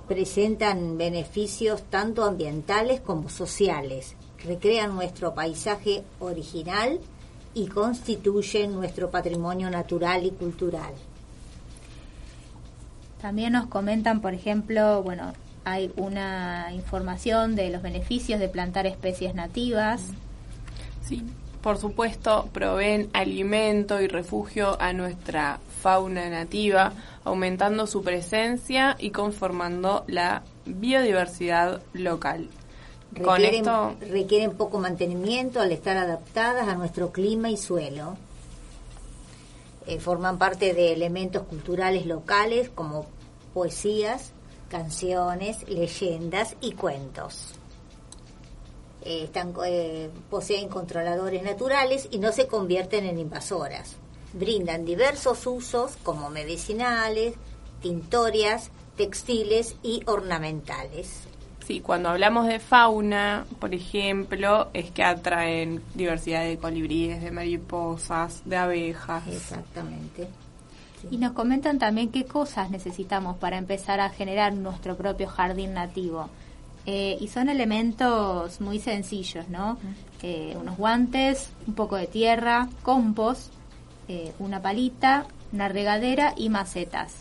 presentan beneficios tanto ambientales como sociales, recrean nuestro paisaje original y constituyen nuestro patrimonio natural y cultural. también nos comentan por ejemplo bueno hay una información de los beneficios de plantar especies nativas Sí, por supuesto, proveen alimento y refugio a nuestra fauna nativa, aumentando su presencia y conformando la biodiversidad local. Con Requieren, esto, requieren poco mantenimiento al estar adaptadas a nuestro clima y suelo. Eh, forman parte de elementos culturales locales como poesías, canciones, leyendas y cuentos. Eh, están, eh, poseen controladores naturales y no se convierten en invasoras. Brindan diversos usos como medicinales, tintorias, textiles y ornamentales. sí, cuando hablamos de fauna, por ejemplo, es que atraen diversidad de colibríes, de mariposas, de abejas. Exactamente. y nos comentan también qué cosas necesitamos para empezar a generar nuestro propio jardín nativo Eh, y son elementos muy sencillos, ¿no? Eh, unos guantes, un poco de tierra, compost, eh, una palita, una regadera y macetas.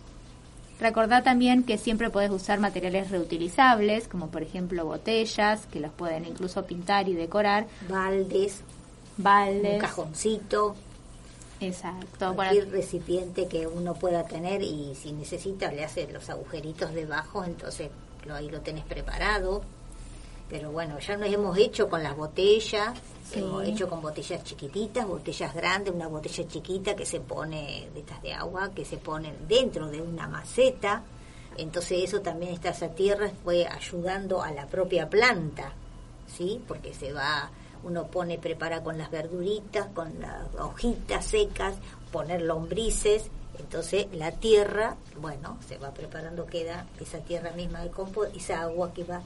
Recordá también que siempre puedes usar materiales reutilizables, como por ejemplo botellas, que los pueden incluso pintar y decorar. Baldes, baldes. un cajoncito, Exacto. cualquier recipiente que uno pueda tener y si necesita le hace los agujeritos debajo, entonces lo, ahí lo tenés preparado. Pero bueno, ya nos hemos hecho con las botellas, Sí. hemos hecho con botellas chiquititas, botellas grandes, una botella chiquita que se pone de estas de agua, que se pone dentro de una maceta. Entonces eso también, esta esa tierra fue ayudando a la propia planta, ¿sí? Porque se va, uno pone, prepara con las verduritas, con las hojitas secas, poner lombrices, entonces la tierra, bueno, se va preparando, queda esa tierra misma de compost, esa agua que va,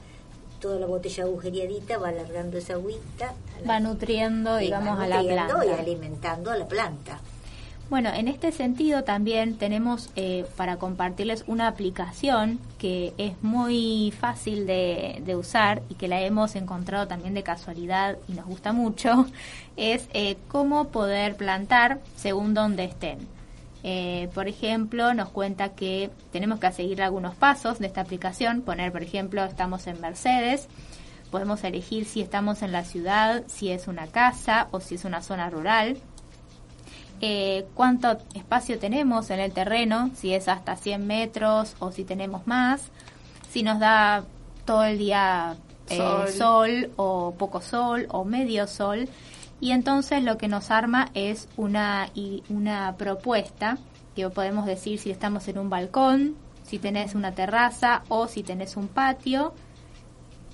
toda la botella agujereadita va alargando esa agüita. Va nutriendo, y digamos, va a la nutriendo planta. Y alimentando a la planta. Bueno, en este sentido también tenemos eh, para compartirles una aplicación que es muy fácil de, de usar y que la hemos encontrado también de casualidad y nos gusta mucho, [LAUGHS] es eh, cómo poder plantar según donde estén. Eh, por ejemplo, nos cuenta que tenemos que seguir algunos pasos de esta aplicación, poner, por ejemplo, estamos en Mercedes, podemos elegir si estamos en la ciudad, si es una casa o si es una zona rural eh, cuánto espacio tenemos en el terreno, si es hasta 100 metros o si tenemos más. si nos da todo el día eh, Sol. sol o poco sol o medio sol y entonces lo que nos arma es una, y una propuesta que podemos decir si estamos en un balcón, si tenés una terraza o si tenés un patio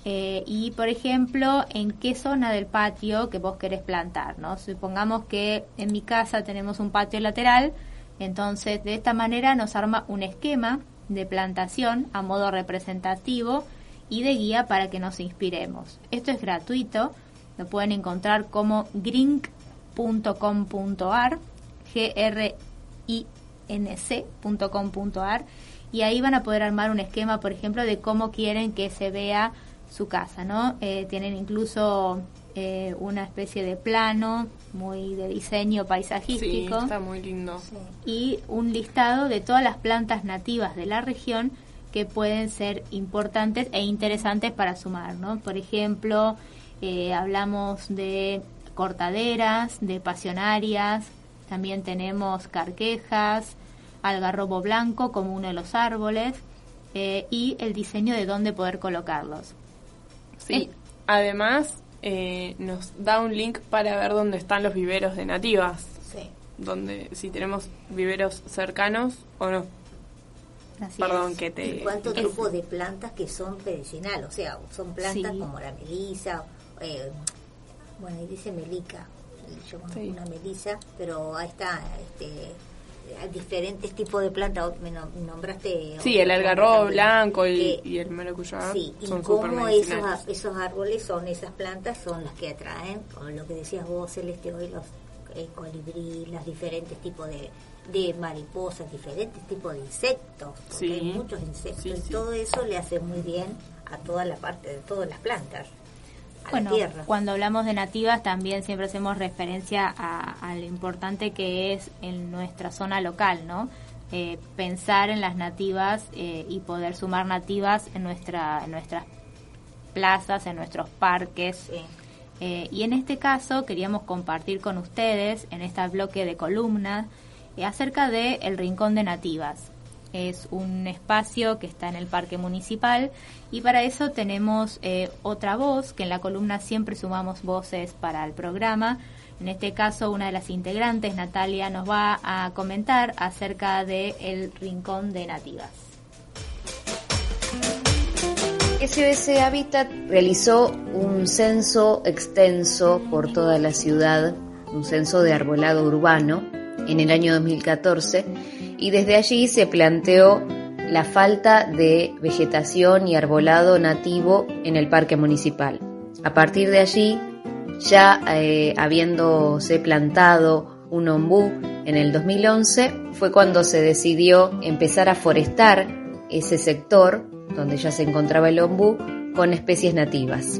eh, y por ejemplo en qué zona del patio que vos querés plantar, ¿no? Supongamos que en mi casa tenemos un patio lateral, entonces de esta manera nos arma un esquema de plantación a modo representativo y de guía para que nos inspiremos. Esto es gratuito, lo pueden encontrar como grink.com.ar, g r i n c.com.ar y ahí van a poder armar un esquema, por ejemplo, de cómo quieren que se vea su casa, ¿no? Eh, tienen incluso eh, una especie de plano muy de diseño Sí, paisajístico está muy lindo. y un listado de todas las plantas nativas de la región que pueden ser importantes e interesantes para sumar, ¿no? Por ejemplo, eh, hablamos de cortaderas, de pasionarias, también tenemos carquejas, algarrobo blanco como uno de los árboles eh, y el diseño de dónde poder colocarlos. Sí, además eh, nos da un link para ver dónde están los viveros de nativas. Sí. Donde, si tenemos viveros cercanos o no. Así Perdón es. que te... ¿Y cuántos es- tipos de plantas que son medicinales? O sea, son plantas Sí. como la melisa, eh, bueno, ahí dice melica, yo conozco Sí. una melisa, pero ahí está, este, diferentes tipos de plantas, me nom- nombraste... Sí, el algarrobo también, blanco y, que- y el maracuyá Sí, y cómo esos, esos árboles son, esas plantas son las que atraen, o lo que decías vos, Celeste, hoy los eh, colibrí, los diferentes tipos de, de mariposas, diferentes tipos de insectos, porque Sí. hay muchos insectos, Sí, y todo eso le hace muy bien a toda la parte de todas las plantas, Bueno, tierra. cuando hablamos de nativas también siempre hacemos referencia a, a lo importante que es en nuestra zona local, ¿no? Eh, pensar en las nativas eh, y poder sumar nativas en, nuestra, en nuestras plazas, en nuestros parques. Eh, y en este caso queríamos compartir con ustedes en este bloque de columnas acerca de El Rincón de Nativas. Es un espacio que está en el Parque Municipal y para eso tenemos eh, otra voz, que en la columna siempre sumamos voces para el programa. En este caso, una de las integrantes, Natalia, nos va a comentar acerca de Rincón de Nativas. SOS Habitat realizó un censo extenso por toda la ciudad, un censo de arbolado urbano en el año 2014 y desde allí se planteó la falta de vegetación y arbolado nativo en el parque municipal. A partir de allí, ya eh, habiéndose plantado un ombú en el 2011, fue cuando se decidió empezar a forestar ese sector donde ya se encontraba el ombú con especies nativas.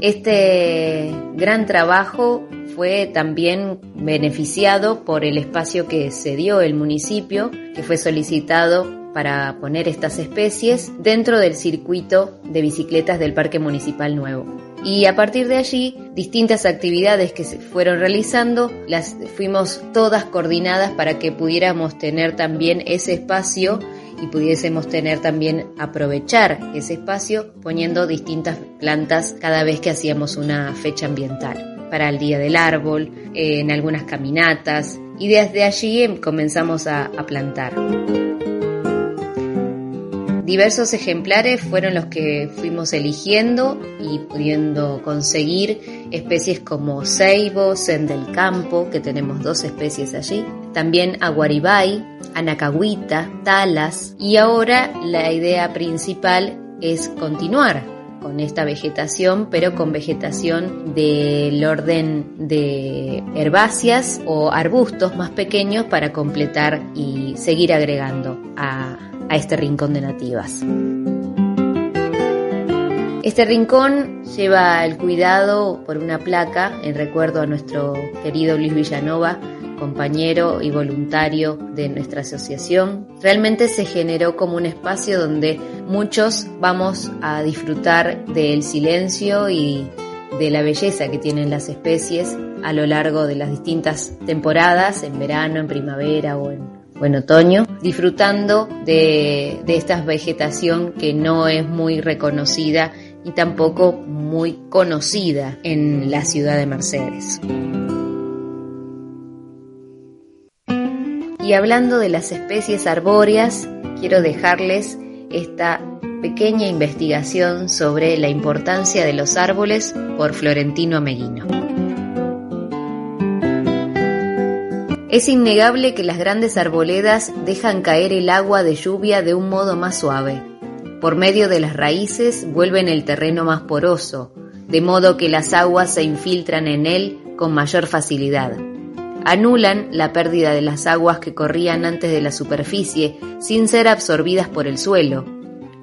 Este gran trabajo fue también beneficiado por el espacio que se dio el municipio, que fue solicitado para poner estas especies dentro del circuito de bicicletas del Parque Municipal Nuevo. Y a partir de allí, distintas actividades que se fueron realizando, las fuimos todas coordinadas para que pudiéramos tener también ese espacio y pudiésemos tener también aprovechar ese espacio poniendo distintas plantas cada vez que hacíamos una fecha ambiental para el Día del Árbol, en algunas caminatas y desde allí em, comenzamos a, plantar. Diversos ejemplares fueron los que fuimos eligiendo y pudiendo conseguir especies como ceibo, sen del campo, que tenemos dos especies allí, también aguaribay, anacahuita, talas y ahora la idea principal es continuar con esta vegetación, pero con vegetación del orden de herbáceas o arbustos más pequeños para completar y seguir agregando a, a este rincón de nativas. Este rincón lleva el cuidado por una placa en recuerdo a nuestro querido Luis Villanova, compañero y voluntario de nuestra asociación. Realmente se generó como un espacio donde muchos vamos a disfrutar del silencio y de la belleza que tienen las especies a lo largo de las distintas temporadas, en verano, en primavera o en, otoño, disfrutando de, de esta vegetación que no es muy reconocida y tampoco muy conocida en la ciudad de Mercedes. Y hablando de las especies arbóreas, quiero dejarles esta pequeña investigación sobre la importancia de los árboles por Florentino Ameguino. Es innegable que las grandes arboledas dejan caer el agua de lluvia de un modo más suave. Por medio de las raíces vuelven el terreno más poroso, de modo que las aguas se infiltran en él con mayor facilidad. Anulan la pérdida de las aguas que corrían antes de la superficie sin ser absorbidas por el suelo.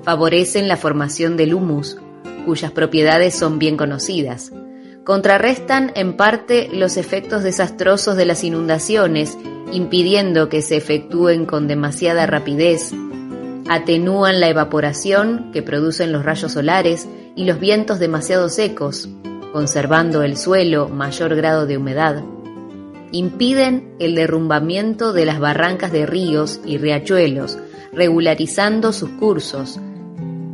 Favorecen la formación del humus, cuyas propiedades son bien conocidas. Contrarrestan en parte los efectos desastrosos de las inundaciones, impidiendo que se efectúen con demasiada rapidez, atenúan la evaporación que producen los rayos solares y los vientos demasiado secos, conservando el suelo mayor grado de humedad, impiden el derrumbamiento de las barrancas de ríos y riachuelos, regularizando sus cursos,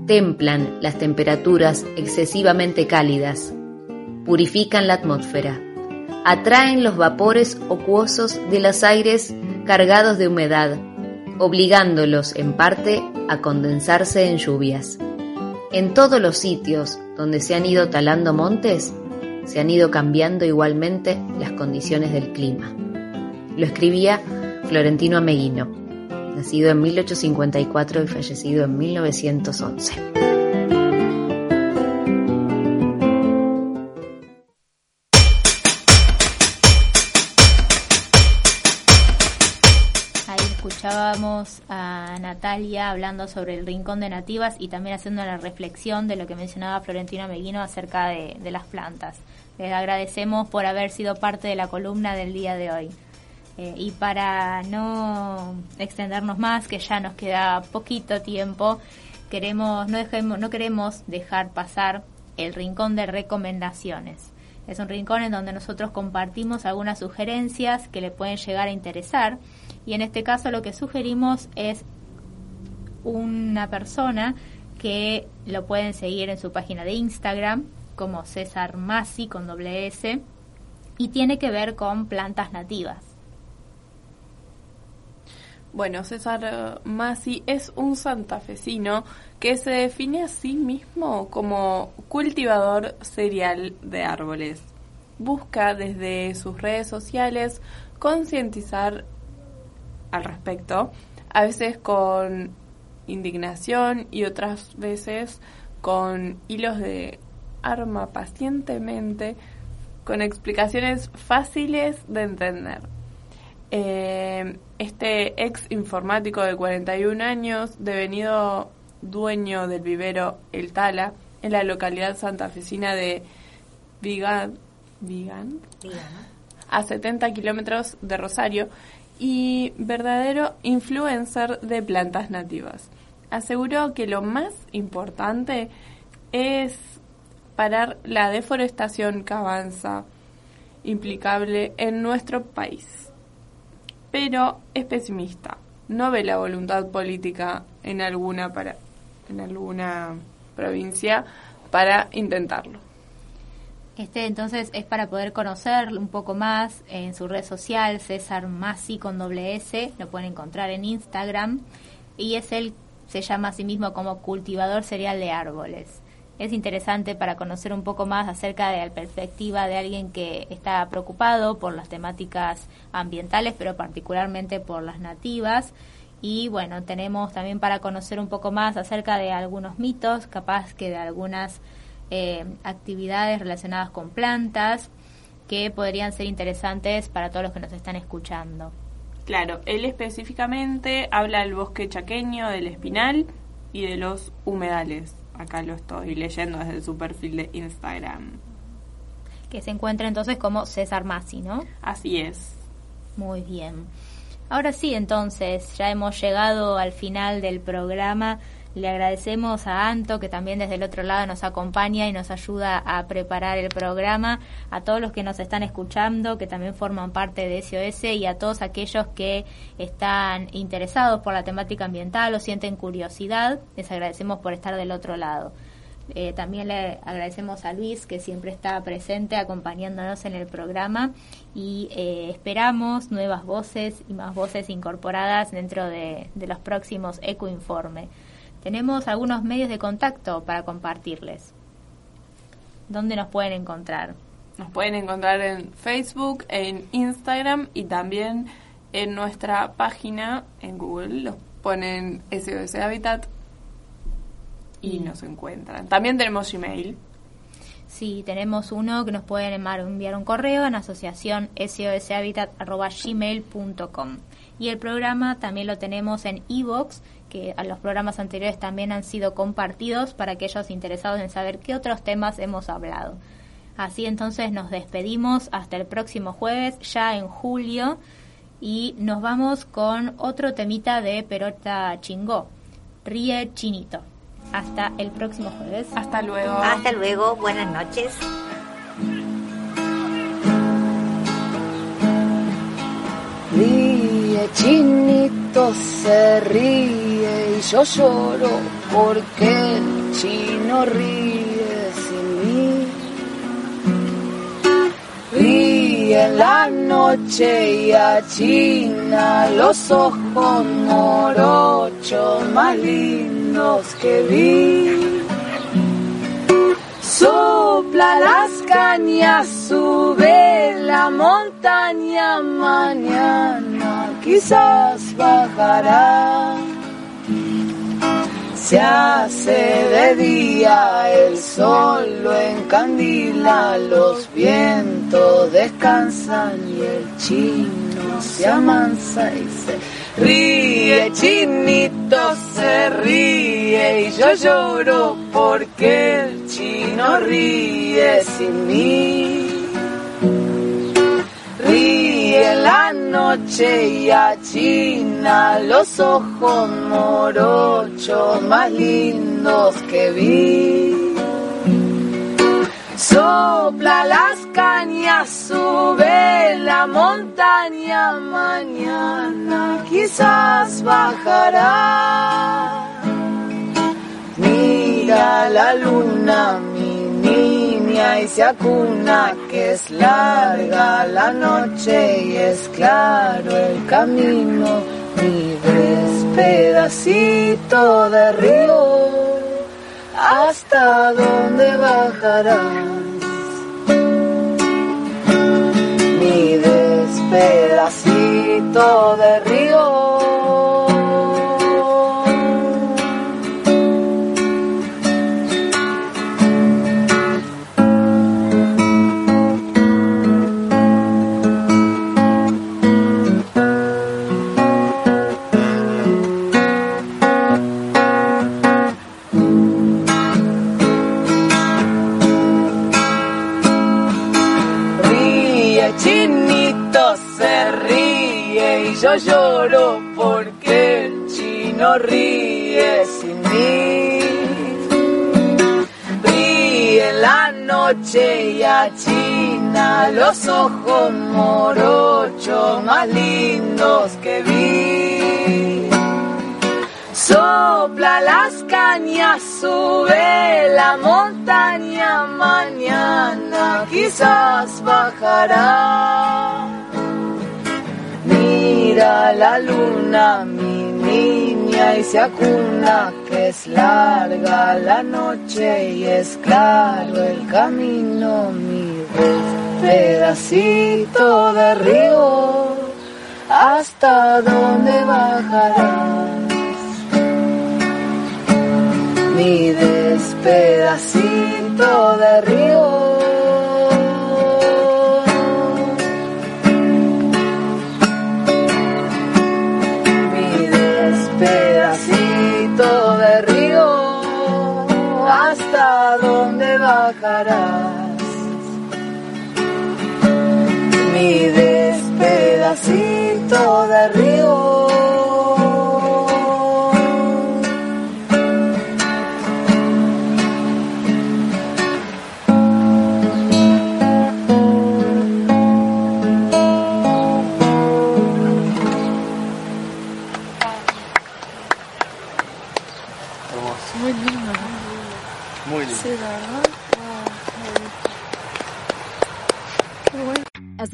templan las temperaturas excesivamente cálidas, purifican la atmósfera, atraen los vapores acuosos de los aires cargados de humedad, obligándolos en parte a condensarse en lluvias. En todos los sitios donde se han ido talando montes, se han ido cambiando igualmente las condiciones del clima. Lo escribía Florentino Ameguino, nacido en 1854 y fallecido en 1911. escuchábamos a Natalia hablando sobre el rincón de nativas y también haciendo la reflexión de lo que mencionaba Florentino Meguino acerca de, de las plantas. Les agradecemos por haber sido parte de la columna del día de hoy. Eh, y para no extendernos más, que ya nos queda poquito tiempo, queremos no, dejemos, no queremos dejar pasar el rincón de recomendaciones. Es un rincón en donde nosotros compartimos algunas sugerencias que le pueden llegar a interesar y en este caso lo que sugerimos es una persona que lo pueden seguir en su página de Instagram como César Masi con doble S y tiene que ver con plantas nativas. Bueno, César Masi es un santafesino que se define a sí mismo como cultivador serial de árboles. Busca desde sus redes sociales concientizar al respecto, a veces con indignación y otras veces con hilos de arma pacientemente, con explicaciones fáciles de entender. Eh, este ex informático de 41 años, devenido dueño del vivero El Tala, en la localidad santafesina de Vigan, Vigan, a 70 kilómetros de Rosario, y verdadero influencer de plantas nativas. Aseguró que lo más importante es parar la deforestación que avanza implicable en nuestro país. Pero es pesimista, no ve la voluntad política en alguna para en alguna provincia para intentarlo. Este entonces es para poder conocer un poco más en su red social, César Masi con doble S, lo pueden encontrar en Instagram y es él, se llama a sí mismo como cultivador serial de árboles. Es interesante para conocer un poco más acerca de la perspectiva de alguien que está preocupado por las temáticas ambientales, pero particularmente por las nativas. Y bueno, tenemos también para conocer un poco más acerca de algunos mitos, capaz que de algunas eh, actividades relacionadas con plantas que podrían ser interesantes para todos los que nos están escuchando. Claro, él específicamente habla del bosque chaqueño, del espinal y de los humedales. Acá lo estoy leyendo desde su perfil de Instagram. Que se encuentra entonces como César Masi, ¿no? Así es. Muy bien. Ahora sí, entonces, ya hemos llegado al final del programa Le agradecemos a Anto, que también desde el otro lado nos acompaña y nos ayuda a preparar el programa, a todos los que nos están escuchando, que también forman parte de SOS, y a todos aquellos que están interesados por la temática ambiental o sienten curiosidad. Les agradecemos por estar del otro lado. Eh, también le agradecemos a Luis, que siempre está presente acompañándonos en el programa y eh, esperamos nuevas voces y más voces incorporadas dentro de, de los próximos Eco Informe. Tenemos algunos medios de contacto para compartirles. ¿Dónde nos pueden encontrar? Nos pueden encontrar en Facebook, en Instagram y también en nuestra página en Google. Los ponen SOS Habitat y nos encuentran. También tenemos Gmail. Sí, tenemos uno que nos pueden enviar, un correo en asociación soshabitat.gmail.com. Y el programa también lo tenemos en iVoox, que a los programas anteriores también han sido compartidos para aquellos interesados en saber qué otros temas hemos hablado. Así entonces nos despedimos hasta el próximo jueves, ya en julio, y nos vamos con otro temita de Perota Chingó, Ríe Chinito. Hasta el próximo jueves. Hasta luego. Hasta luego, buenas noches. Ríe, chinito se ríe y yo lloro porque el chino ríe sin mí. Ríe en la noche y achina los ojos morochos más lindos que vi. Sopla las cañas, sube la montaña, mañana quizás bajará. Se hace de día, el sol lo encandila, los vientos descansan y el chino se amansa y se ríe, chinito se ríe y yo lloro porque el chino ríe sin mí. Ríe la noche y achina los ojos morochos más lindos que vi. Sopla las cañas, sube la montaña, mañana quizás bajará. Mira la luna, mi niña, y se acuna que es larga la noche y es claro el camino. Mi pedacito de río, hasta dónde bajarás. Mi despedacito de río. Ríe sin mí. Ríe la noche y achina los ojos morochos más lindos que vi. Sopla las cañas, sube la montaña, mañana quizás bajará. Mira la luna, mi niña, y se acuna que es larga la noche y es claro el camino, mi pedacito de río, hasta dónde bajarás mi despedacito de río. Despedacito